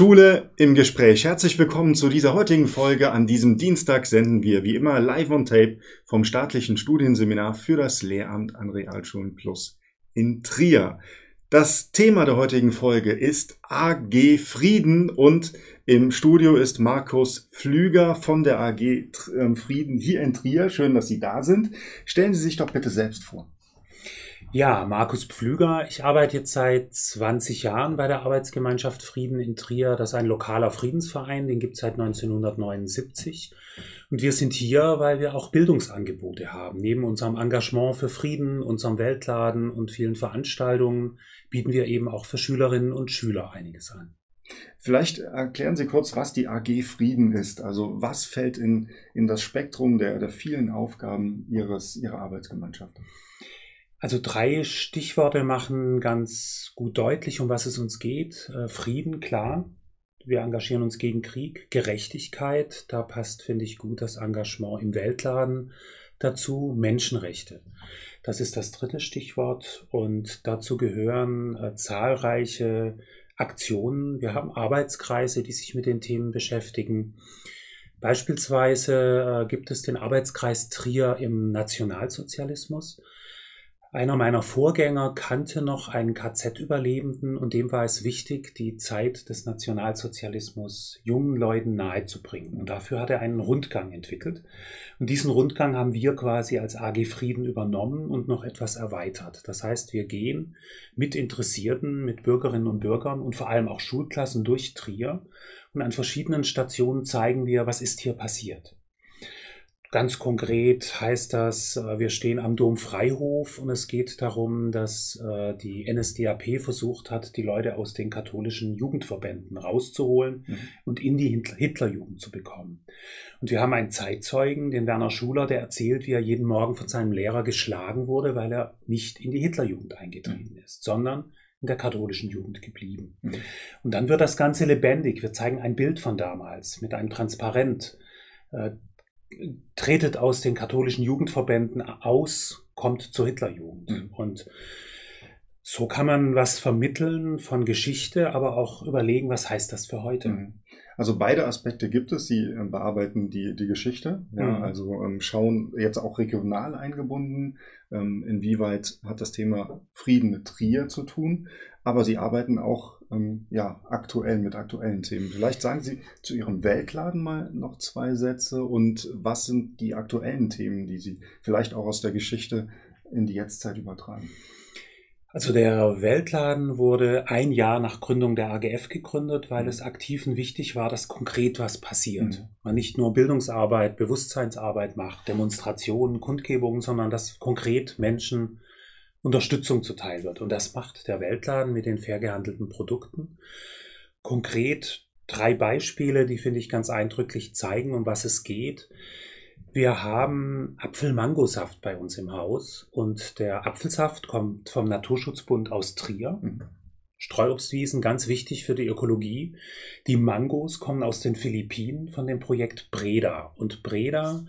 Schule im Gespräch. Herzlich willkommen zu dieser heutigen Folge. An diesem Dienstag senden wir wie immer live on tape vom staatlichen Studienseminar für das Lehramt an Realschulen Plus in Trier. Das Thema der heutigen Folge ist AG Frieden und im Studio ist Markus Flüger von der AG ähm, Frieden hier in Trier. Schön, dass Sie da sind. Stellen Sie sich doch bitte selbst vor. Ja, Markus Pflüger. Ich arbeite jetzt seit 20 Jahren bei der Arbeitsgemeinschaft Frieden in Trier. Das ist ein lokaler Friedensverein, den gibt es seit 1979. Und wir sind hier, weil wir auch Bildungsangebote haben. Neben unserem Engagement für Frieden, unserem Weltladen und vielen Veranstaltungen bieten wir eben auch für Schülerinnen und Schüler einiges an. Vielleicht erklären Sie kurz, was die AG Frieden ist. Also was fällt in, in das Spektrum der, der vielen Aufgaben Ihres, Ihrer Arbeitsgemeinschaft? Also drei Stichworte machen ganz gut deutlich, um was es uns geht. Äh, Frieden, klar. Wir engagieren uns gegen Krieg. Gerechtigkeit, da passt, finde ich, gut das Engagement im Weltladen dazu. Menschenrechte. Das ist das dritte Stichwort und dazu gehören äh, zahlreiche Aktionen. Wir haben Arbeitskreise, die sich mit den Themen beschäftigen. Beispielsweise äh, gibt es den Arbeitskreis Trier im Nationalsozialismus. Einer meiner Vorgänger kannte noch einen KZ-Überlebenden und dem war es wichtig, die Zeit des Nationalsozialismus jungen Leuten nahezubringen. Und dafür hat er einen Rundgang entwickelt. Und diesen Rundgang haben wir quasi als AG Frieden übernommen und noch etwas erweitert. Das heißt, wir gehen mit Interessierten, mit Bürgerinnen und Bürgern und vor allem auch Schulklassen durch Trier und an verschiedenen Stationen zeigen wir, was ist hier passiert. Ganz konkret heißt das, äh, wir stehen am Dom Freihof und es geht darum, dass äh, die NSDAP versucht hat, die Leute aus den katholischen Jugendverbänden rauszuholen mhm. und in die Hitlerjugend zu bekommen. Und wir haben einen Zeitzeugen, den Werner Schuler, der erzählt, wie er jeden Morgen von seinem Lehrer geschlagen wurde, weil er nicht in die Hitlerjugend eingetreten mhm. ist, sondern in der katholischen Jugend geblieben. Mhm. Und dann wird das Ganze lebendig. Wir zeigen ein Bild von damals mit einem Transparent äh, tretet aus den katholischen Jugendverbänden aus, kommt zur Hitlerjugend. Mhm. Und so kann man was vermitteln von Geschichte, aber auch überlegen, was heißt das für heute. Mhm. Also beide Aspekte gibt es. Sie äh, bearbeiten die, die Geschichte, ja, mhm. also ähm, schauen jetzt auch regional eingebunden, ähm, inwieweit hat das Thema Frieden mit Trier zu tun, aber sie arbeiten auch ähm, ja, aktuell mit aktuellen Themen. Vielleicht sagen Sie zu Ihrem Weltladen mal noch zwei Sätze und was sind die aktuellen Themen, die Sie vielleicht auch aus der Geschichte in die Jetztzeit übertragen? Also der Weltladen wurde ein Jahr nach Gründung der AGF gegründet, weil mhm. es Aktiven wichtig war, dass konkret was passiert. Mhm. Man nicht nur Bildungsarbeit, Bewusstseinsarbeit macht, Demonstrationen, Kundgebungen, sondern dass konkret Menschen Unterstützung zuteil wird. Und das macht der Weltladen mit den fair gehandelten Produkten. Konkret drei Beispiele, die finde ich ganz eindrücklich zeigen, um was es geht. Wir haben Apfel-Mangosaft bei uns im Haus und der Apfelsaft kommt vom Naturschutzbund aus Trier. Mhm. Streuobstwiesen, ganz wichtig für die Ökologie. Die Mangos kommen aus den Philippinen von dem Projekt Breda. Und Breda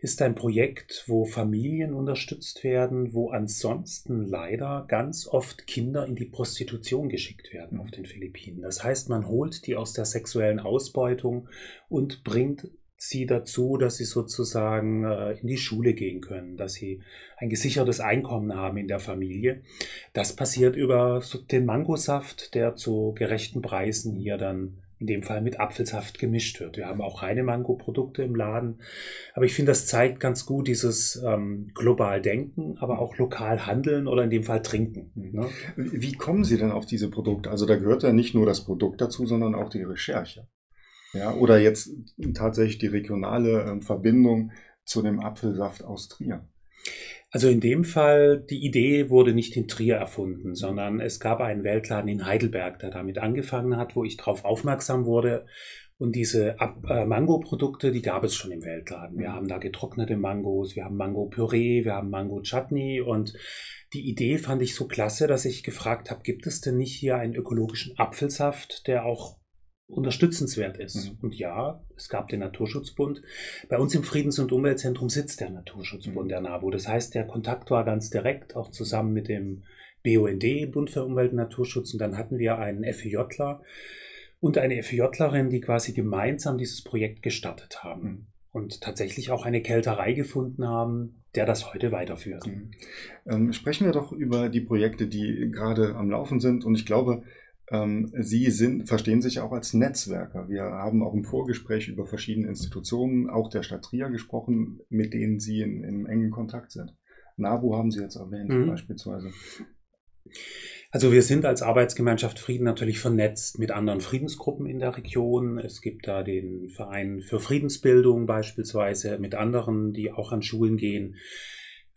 ist ein Projekt, wo Familien unterstützt werden, wo ansonsten leider ganz oft Kinder in die Prostitution geschickt werden auf den Philippinen. Das heißt, man holt die aus der sexuellen Ausbeutung und bringt sie dazu, dass sie sozusagen äh, in die Schule gehen können, dass sie ein gesichertes Einkommen haben in der Familie. Das passiert über den Mangosaft, der zu gerechten Preisen hier dann in dem Fall mit Apfelsaft gemischt wird. Wir haben auch reine Mango-Produkte im Laden. Aber ich finde, das zeigt ganz gut dieses ähm, global Denken, aber auch lokal handeln oder in dem Fall trinken. Ne? Wie kommen Sie denn auf diese Produkte? Also da gehört ja nicht nur das Produkt dazu, sondern auch die Recherche. Ja, oder jetzt tatsächlich die regionale äh, Verbindung zu dem Apfelsaft aus Trier. Also in dem Fall, die Idee wurde nicht in Trier erfunden, sondern es gab einen Weltladen in Heidelberg, der damit angefangen hat, wo ich darauf aufmerksam wurde. Und diese äh, Mango-Produkte, die gab es schon im Weltladen. Wir mhm. haben da getrocknete Mangos, wir haben Mango-Püree, wir haben Mango-Chutney und die Idee fand ich so klasse, dass ich gefragt habe, gibt es denn nicht hier einen ökologischen Apfelsaft, der auch unterstützenswert ist. Mhm. Und ja, es gab den Naturschutzbund. Bei uns im Friedens- und Umweltzentrum sitzt der Naturschutzbund mhm. der NABU. Das heißt, der Kontakt war ganz direkt, auch zusammen mit dem BUND, Bund für Umwelt und Naturschutz. Und dann hatten wir einen FEJler. und eine FJlerin, die quasi gemeinsam dieses Projekt gestartet haben. Mhm. Und tatsächlich auch eine Kälterei gefunden haben, der das heute weiterführt. Mhm. Ähm, sprechen wir doch über die Projekte, die gerade am Laufen sind. Und ich glaube, Sie sind, verstehen sich auch als Netzwerker. Wir haben auch im Vorgespräch über verschiedene Institutionen, auch der Stadt Trier gesprochen, mit denen Sie in, in engen Kontakt sind. NABU haben Sie jetzt erwähnt, mhm. beispielsweise. Also wir sind als Arbeitsgemeinschaft Frieden natürlich vernetzt mit anderen Friedensgruppen in der Region. Es gibt da den Verein für Friedensbildung beispielsweise mit anderen, die auch an Schulen gehen.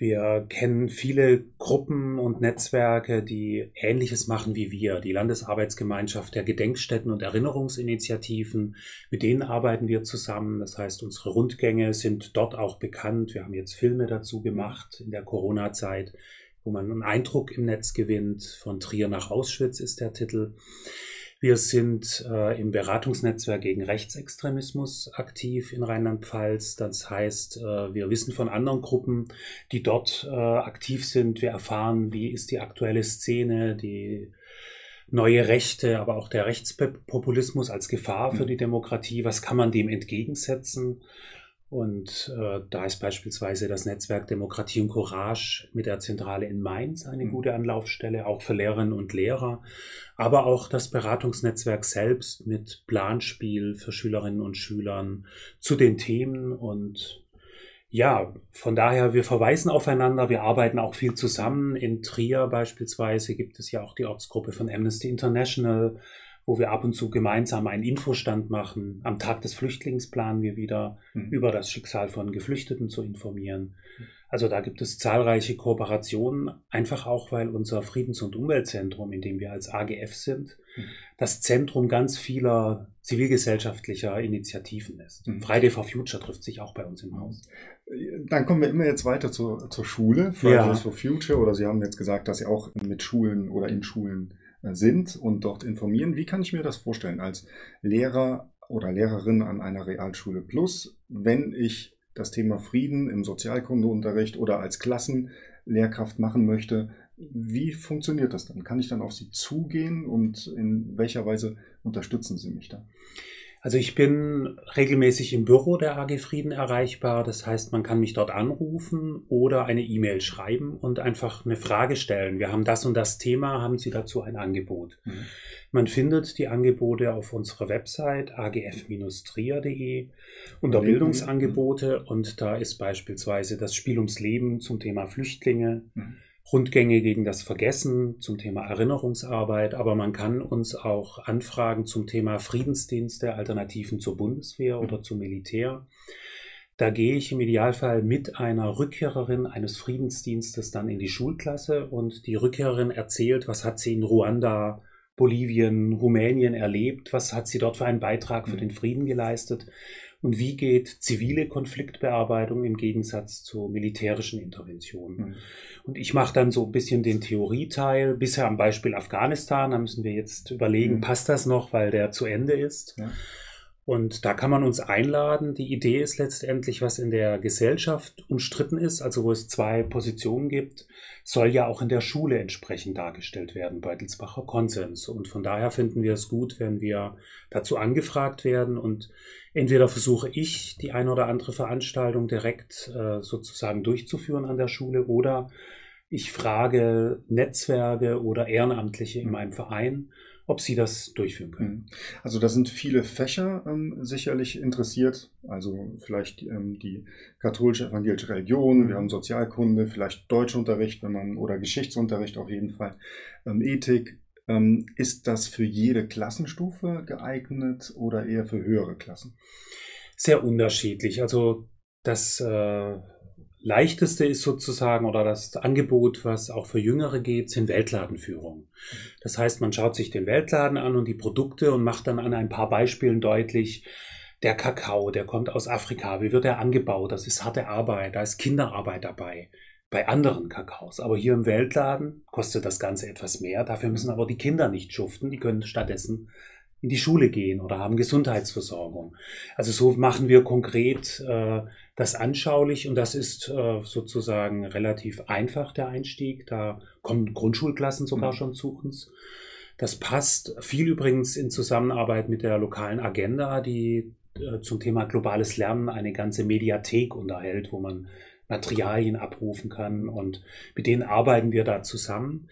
Wir kennen viele Gruppen und Netzwerke, die Ähnliches machen wie wir. Die Landesarbeitsgemeinschaft der Gedenkstätten und Erinnerungsinitiativen, mit denen arbeiten wir zusammen. Das heißt, unsere Rundgänge sind dort auch bekannt. Wir haben jetzt Filme dazu gemacht in der Corona-Zeit, wo man einen Eindruck im Netz gewinnt. Von Trier nach Auschwitz ist der Titel. Wir sind äh, im Beratungsnetzwerk gegen Rechtsextremismus aktiv in Rheinland-Pfalz. Das heißt, äh, wir wissen von anderen Gruppen, die dort äh, aktiv sind. Wir erfahren, wie ist die aktuelle Szene, die neue Rechte, aber auch der Rechtspopulismus als Gefahr für mhm. die Demokratie. Was kann man dem entgegensetzen? Und äh, da ist beispielsweise das Netzwerk Demokratie und Courage mit der Zentrale in Mainz eine mhm. gute Anlaufstelle, auch für Lehrerinnen und Lehrer, aber auch das Beratungsnetzwerk selbst mit Planspiel für Schülerinnen und Schülern zu den Themen. Und ja, von daher, wir verweisen aufeinander, wir arbeiten auch viel zusammen. In Trier beispielsweise gibt es ja auch die Ortsgruppe von Amnesty International wo wir ab und zu gemeinsam einen Infostand machen. Am Tag des Flüchtlings planen wir wieder mhm. über das Schicksal von Geflüchteten zu informieren. Also da gibt es zahlreiche Kooperationen, einfach auch, weil unser Friedens- und Umweltzentrum, in dem wir als AGF sind, mhm. das Zentrum ganz vieler zivilgesellschaftlicher Initiativen ist. Mhm. Friday for Future trifft sich auch bei uns im Haus. Dann kommen wir immer jetzt weiter zur, zur Schule, Fridays ja. for Future, oder Sie haben jetzt gesagt, dass Sie auch mit Schulen oder in Schulen sind und dort informieren. Wie kann ich mir das vorstellen als Lehrer oder Lehrerin an einer Realschule Plus, wenn ich das Thema Frieden im Sozialkundeunterricht oder als Klassenlehrkraft machen möchte? Wie funktioniert das dann? Kann ich dann auf Sie zugehen und in welcher Weise unterstützen Sie mich da? Also ich bin regelmäßig im Büro der AG Frieden erreichbar. Das heißt, man kann mich dort anrufen oder eine E-Mail schreiben und einfach eine Frage stellen. Wir haben das und das Thema, haben Sie dazu ein Angebot? Mhm. Man findet die Angebote auf unserer Website agf-trier.de unter Bildungsangebote und da ist beispielsweise das Spiel ums Leben zum Thema Flüchtlinge. Mhm Rundgänge gegen das Vergessen zum Thema Erinnerungsarbeit, aber man kann uns auch anfragen zum Thema Friedensdienste, Alternativen zur Bundeswehr oder zum Militär. Da gehe ich im Idealfall mit einer Rückkehrerin eines Friedensdienstes dann in die Schulklasse und die Rückkehrerin erzählt, was hat sie in Ruanda, Bolivien, Rumänien erlebt, was hat sie dort für einen Beitrag für mhm. den Frieden geleistet und wie geht zivile Konfliktbearbeitung im Gegensatz zur militärischen Intervention. Mhm. Und ich mache dann so ein bisschen den Theorieteil. Bisher am Beispiel Afghanistan, da müssen wir jetzt überlegen, mhm. passt das noch, weil der zu Ende ist. Ja. Und da kann man uns einladen. Die Idee ist letztendlich, was in der Gesellschaft umstritten ist, also wo es zwei Positionen gibt, soll ja auch in der Schule entsprechend dargestellt werden, Beutelsbacher Konsens. Und von daher finden wir es gut, wenn wir dazu angefragt werden und entweder versuche ich, die eine oder andere Veranstaltung direkt äh, sozusagen durchzuführen an der Schule oder ich frage Netzwerke oder Ehrenamtliche in meinem Verein, ob sie das durchführen können. Mhm. Also da sind viele Fächer ähm, sicherlich interessiert. Also vielleicht ähm, die katholische evangelische Religion, mhm. wir haben Sozialkunde, vielleicht Deutschunterricht, wenn man oder Geschichtsunterricht auf jeden Fall, ähm, Ethik. Ähm, ist das für jede Klassenstufe geeignet oder eher für höhere Klassen? Sehr unterschiedlich. Also das äh, leichteste ist sozusagen oder das Angebot, was auch für Jüngere geht, sind Weltladenführungen. Das heißt, man schaut sich den Weltladen an und die Produkte und macht dann an ein paar Beispielen deutlich, der Kakao, der kommt aus Afrika, wie wird er angebaut? Das ist harte Arbeit, da ist Kinderarbeit dabei bei anderen Kakaos. Aber hier im Weltladen kostet das Ganze etwas mehr. Dafür müssen aber die Kinder nicht schuften. Die können stattdessen in die Schule gehen oder haben Gesundheitsversorgung. Also so machen wir konkret äh, das anschaulich und das ist äh, sozusagen relativ einfach der Einstieg. Da kommen Grundschulklassen sogar mhm. schon zu uns. Das passt viel übrigens in Zusammenarbeit mit der lokalen Agenda, die äh, zum Thema globales Lernen eine ganze Mediathek unterhält, wo man Materialien abrufen kann und mit denen arbeiten wir da zusammen.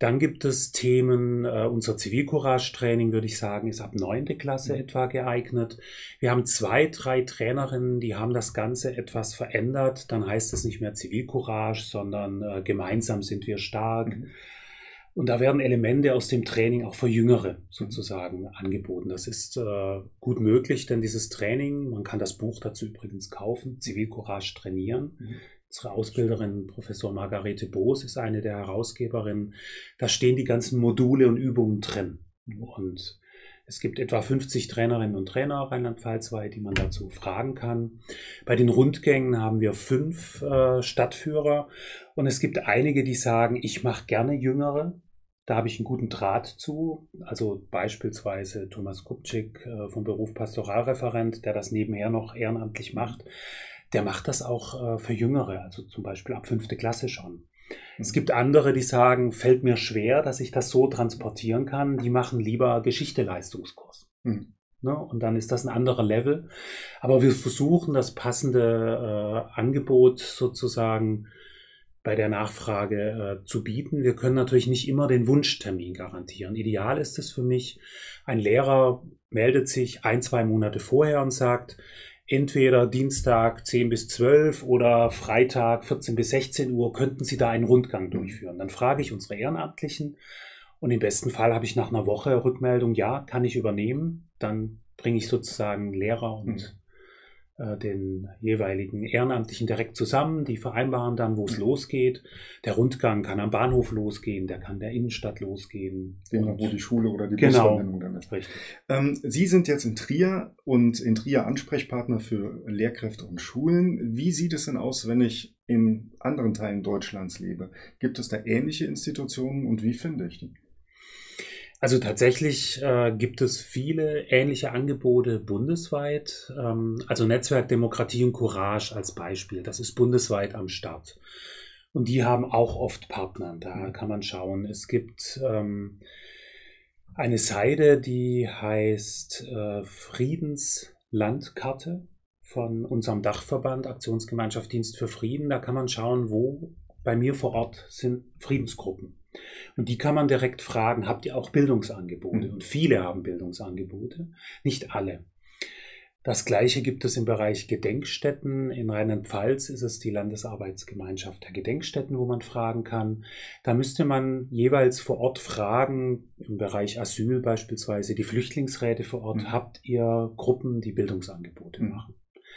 Dann gibt es Themen, äh, unser Zivilcourage-Training, würde ich sagen, ist ab neunte Klasse mhm. etwa geeignet. Wir haben zwei, drei Trainerinnen, die haben das Ganze etwas verändert. Dann heißt es nicht mehr Zivilcourage, sondern äh, gemeinsam sind wir stark. Mhm. Und da werden Elemente aus dem Training auch für Jüngere sozusagen angeboten. Das ist äh, gut möglich, denn dieses Training, man kann das Buch dazu übrigens kaufen, Zivilcourage trainieren, mhm. Unsere Ausbilderin, Professor Margarete Boos, ist eine der Herausgeberinnen. Da stehen die ganzen Module und Übungen drin. Und es gibt etwa 50 Trainerinnen und Trainer rheinland-pfalzweit, die man dazu fragen kann. Bei den Rundgängen haben wir fünf äh, Stadtführer und es gibt einige, die sagen, ich mache gerne Jüngere. Da habe ich einen guten Draht zu. Also beispielsweise Thomas Kupczyk äh, vom Beruf Pastoralreferent, der das nebenher noch ehrenamtlich macht der macht das auch äh, für Jüngere, also zum Beispiel ab fünfte Klasse schon. Es mhm. gibt andere, die sagen, fällt mir schwer, dass ich das so transportieren kann. Die machen lieber Geschichte-Leistungskurs. Mhm. Ne? Und dann ist das ein anderer Level. Aber wir versuchen, das passende äh, Angebot sozusagen bei der Nachfrage äh, zu bieten. Wir können natürlich nicht immer den Wunschtermin garantieren. Ideal ist es für mich, ein Lehrer meldet sich ein, zwei Monate vorher und sagt, entweder Dienstag 10 bis 12 oder Freitag 14 bis 16 Uhr könnten Sie da einen Rundgang mhm. durchführen. Dann frage ich unsere Ehrenamtlichen und im besten Fall habe ich nach einer Woche Rückmeldung, ja, kann ich übernehmen. Dann bringe ich sozusagen Lehrer und mhm. Den jeweiligen Ehrenamtlichen direkt zusammen. Die vereinbaren dann, wo es losgeht. Der Rundgang kann am Bahnhof losgehen, der kann der Innenstadt losgehen. Genau, wo die Schule oder die genau, Busverbindung dann ist. Richtig. Ähm, Sie sind jetzt in Trier und in Trier Ansprechpartner für Lehrkräfte und Schulen. Wie sieht es denn aus, wenn ich in anderen Teilen Deutschlands lebe? Gibt es da ähnliche Institutionen und wie finde ich die? Also tatsächlich äh, gibt es viele ähnliche Angebote bundesweit. Ähm, also Netzwerk Demokratie und Courage als Beispiel. Das ist bundesweit am Start. Und die haben auch oft Partner. Da mhm. kann man schauen. Es gibt ähm, eine Seite, die heißt äh, Friedenslandkarte von unserem Dachverband Aktionsgemeinschaft Dienst für Frieden. Da kann man schauen, wo bei mir vor Ort sind Friedensgruppen. Und die kann man direkt fragen, habt ihr auch Bildungsangebote? Mhm. Und viele haben Bildungsangebote, nicht alle. Das gleiche gibt es im Bereich Gedenkstätten. In Rheinland-Pfalz ist es die Landesarbeitsgemeinschaft der Gedenkstätten, wo man fragen kann. Da müsste man jeweils vor Ort fragen, im Bereich Asyl beispielsweise, die Flüchtlingsräte vor Ort, mhm. habt ihr Gruppen, die Bildungsangebote mhm. machen?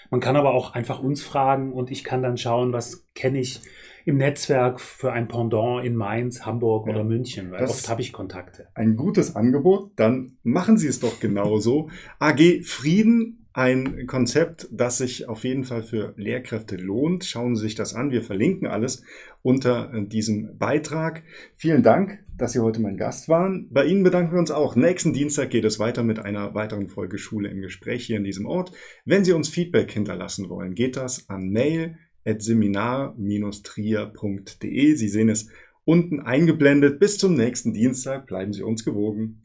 Man kann aber auch einfach uns fragen und ich kann dann schauen, was kenne ich im Netzwerk für ein Pendant in Mainz, Hamburg ja, oder München, weil oft habe ich Kontakte. Ein gutes Angebot, dann machen Sie es doch genauso. AG Frieden ein Konzept, das sich auf jeden Fall für Lehrkräfte lohnt. Schauen Sie sich das an. Wir verlinken alles unter äh, diesem Beitrag. Vielen Dank, dass Sie heute mein Gast waren. Bei Ihnen bedanken wir uns auch. Nächsten Dienstag geht es weiter mit einer weiteren Folge Schule im Gespräch hier in diesem Ort. Wenn Sie uns Feedback hinterlassen wollen, geht das an mail seminar-trier.de. Sie sehen es unten eingeblendet. Bis zum nächsten Dienstag. Bleiben Sie uns gewogen.